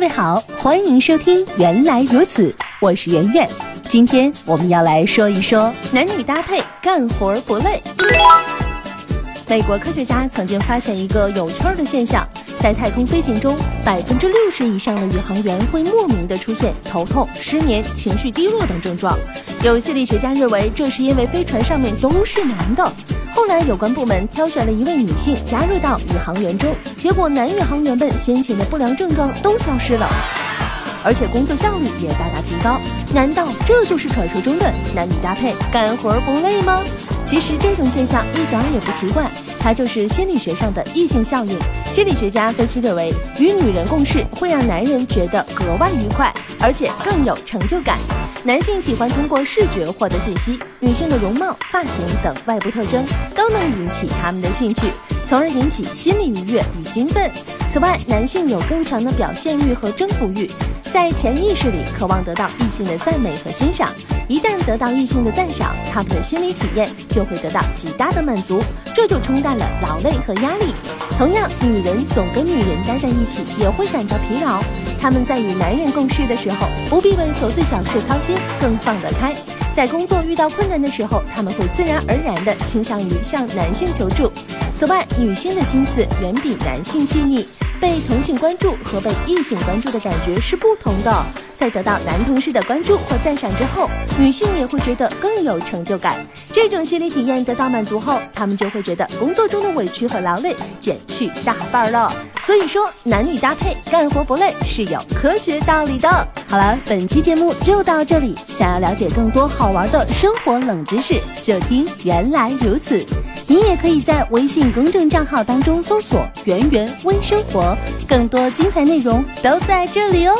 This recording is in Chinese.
各位好，欢迎收听《原来如此》，我是圆圆。今天我们要来说一说男女搭配干活不累。美国科学家曾经发现一个有趣的现象，在太空飞行中，百分之六十以上的宇航员会莫名的出现头痛、失眠、情绪低落等症状。有心理学家认为，这是因为飞船上面都是男的。后来，有关部门挑选了一位女性加入到宇航员中，结果男宇航员们先前的不良症状都消失了，而且工作效率也大大提高。难道这就是传说中的男女搭配干活不累吗？其实这种现象一点也不奇怪，它就是心理学上的异性效应。心理学家分析认为，与女人共事会让男人觉得格外愉快，而且更有成就感。男性喜欢通过视觉获得信息，女性的容貌、发型等外部特征都能引起他们的兴趣，从而引起心理愉悦与兴奋。此外，男性有更强的表现欲和征服欲，在潜意识里渴望得到异性的赞美和欣赏。一旦得到异性的赞赏，他们的心理体验就会得到极大的满足，这就冲淡了劳累和压力。同样，女人总跟女人待在一起也会感到疲劳。他们在与男人共事的时候，不必为琐碎小事操心，更放得开。在工作遇到困难的时候，他们会自然而然地倾向于向男性求助。此外，女性的心思远比男性细腻，被同性关注和被异性关注的感觉是不同的。在得到男同事的关注或赞赏之后，女性也会觉得更有成就感。这种心理体验得到满足后，她们就会觉得工作中的委屈和劳累减去大半了。所以说，男女搭配干活不累是有科学道理的。好了，本期节目就到这里。想要了解更多好玩的生活冷知识，就听原来如此。你也可以在微信公众账号当中搜索“圆圆微生活”，更多精彩内容都在这里哦。